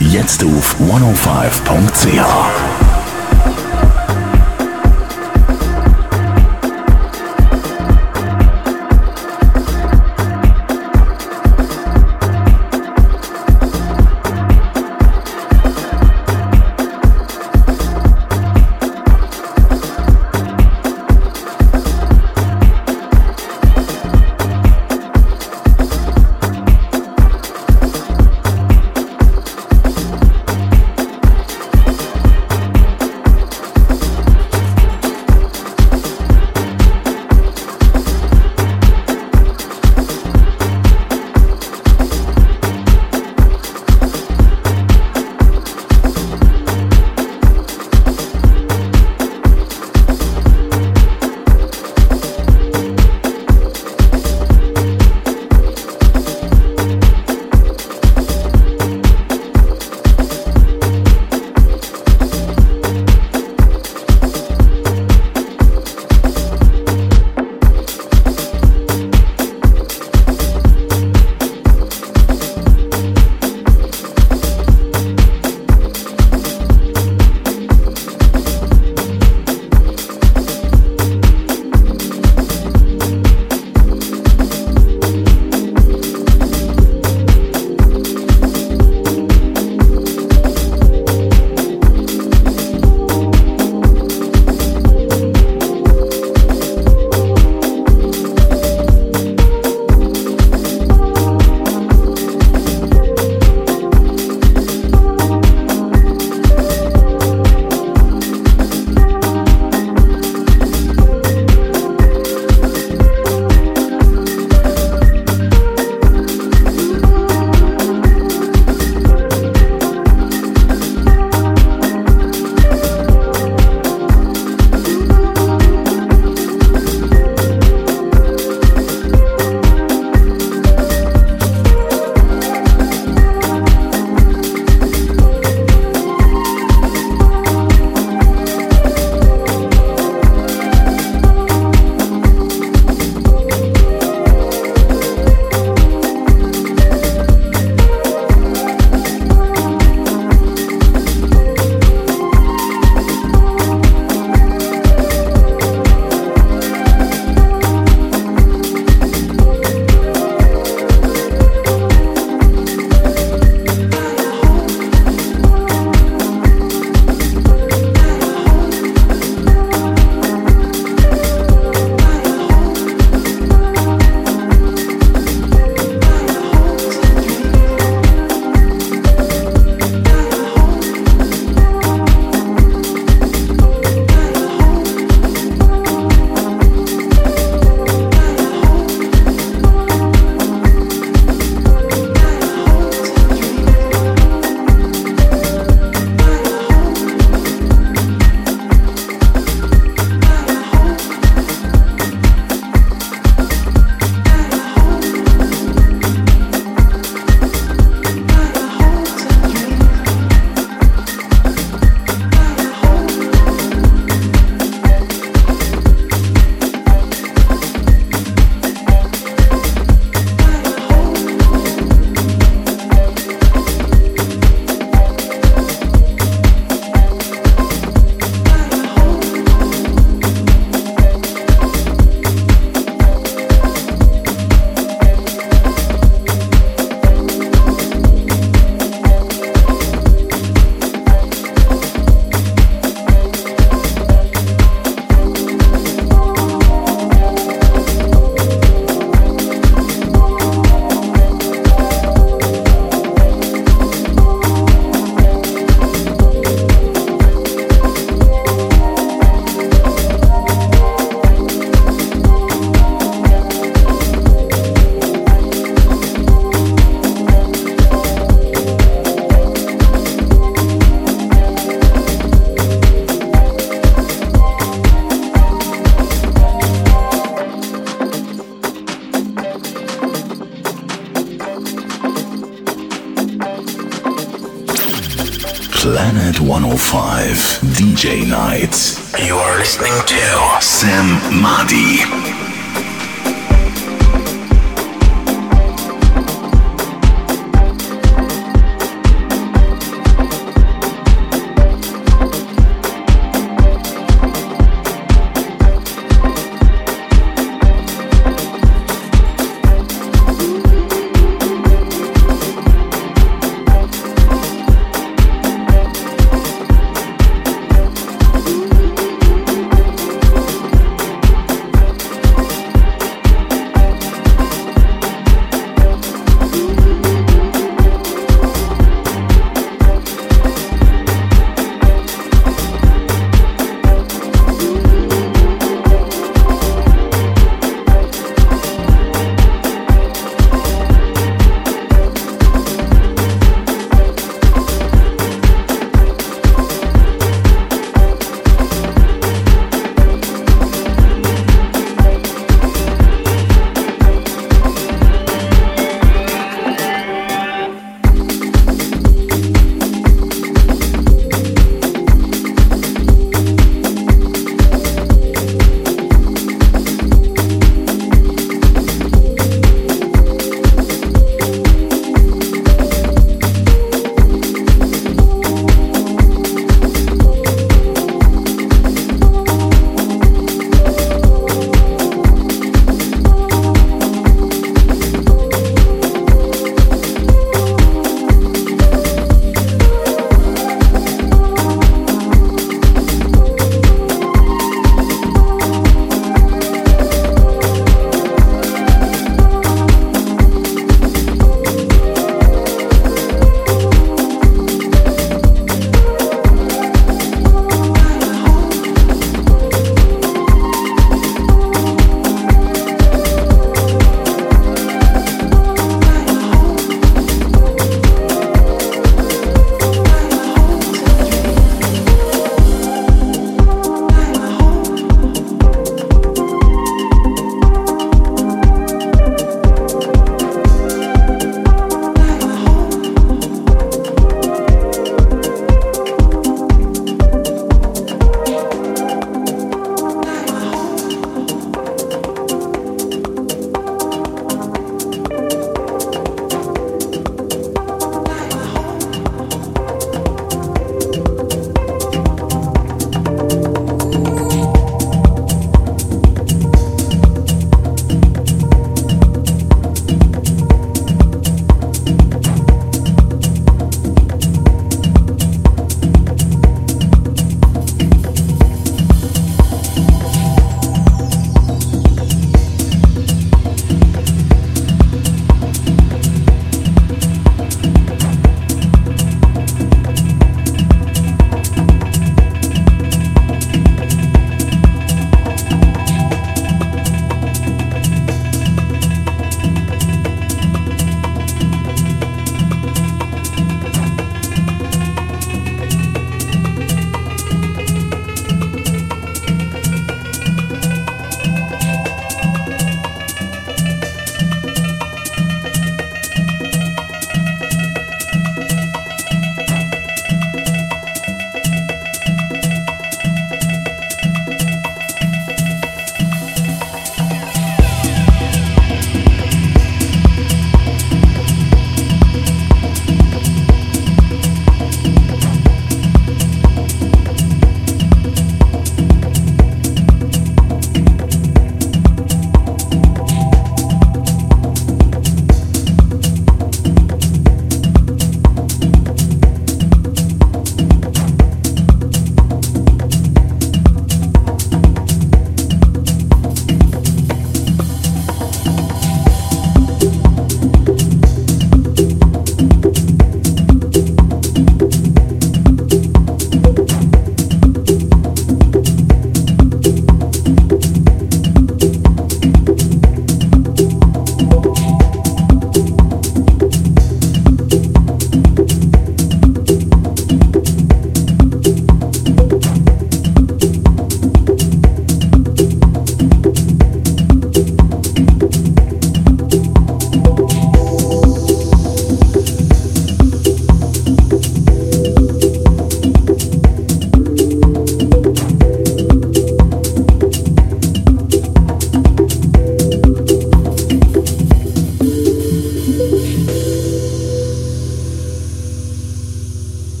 Jetzt auf 105.ch.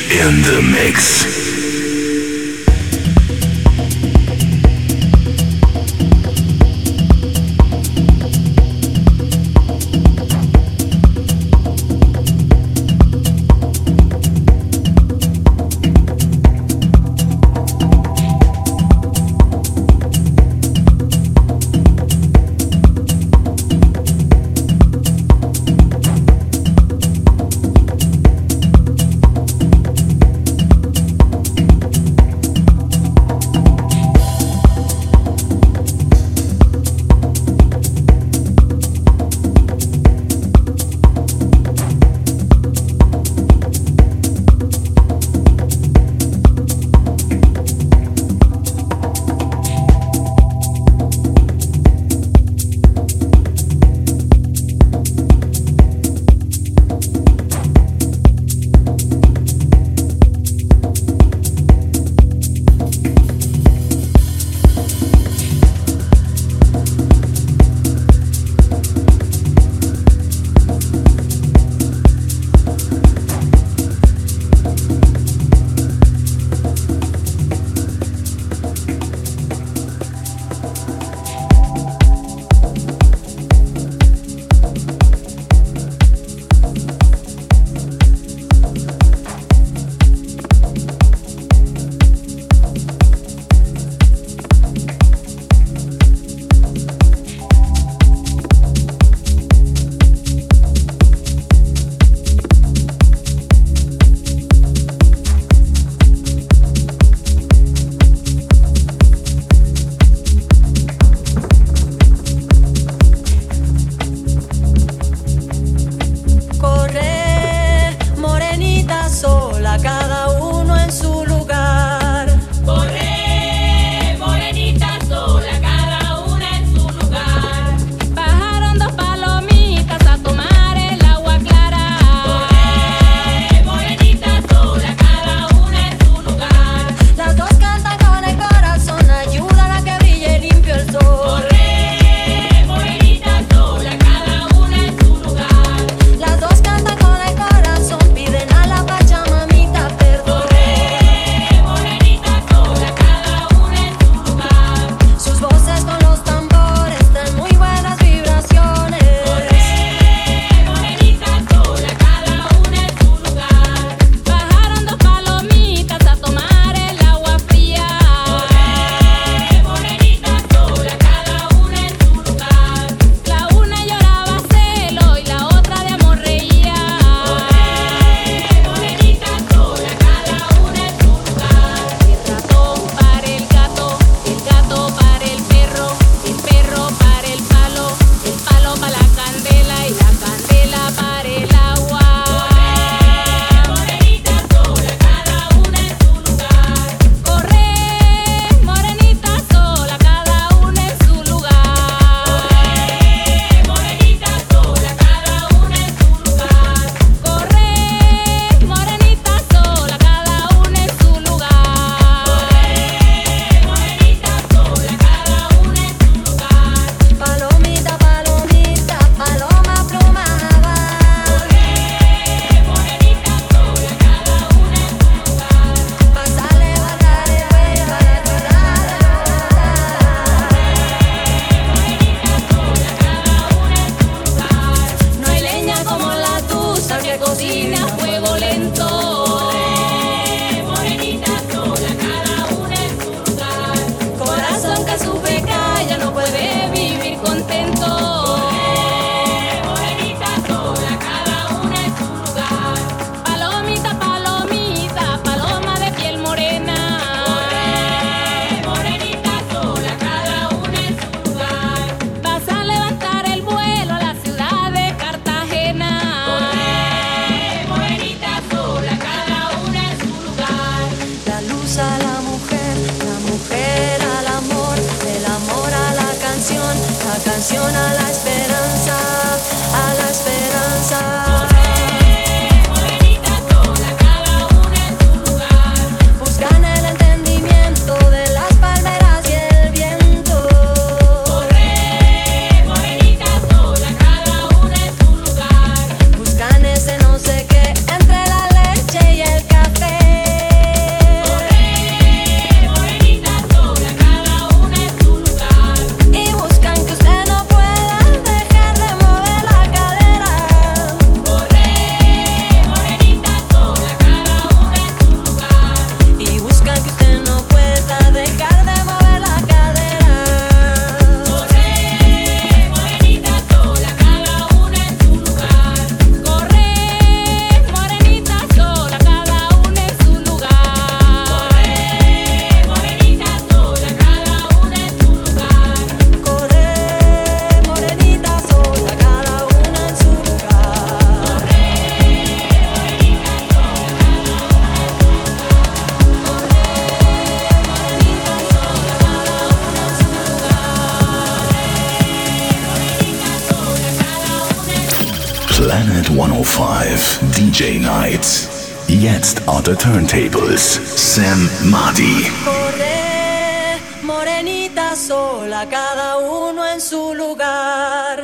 in the Mix. Turntables. Sam Madi. Corre, morenita sola, cada uno en su lugar.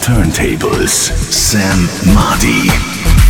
Turntables. Sam Madi.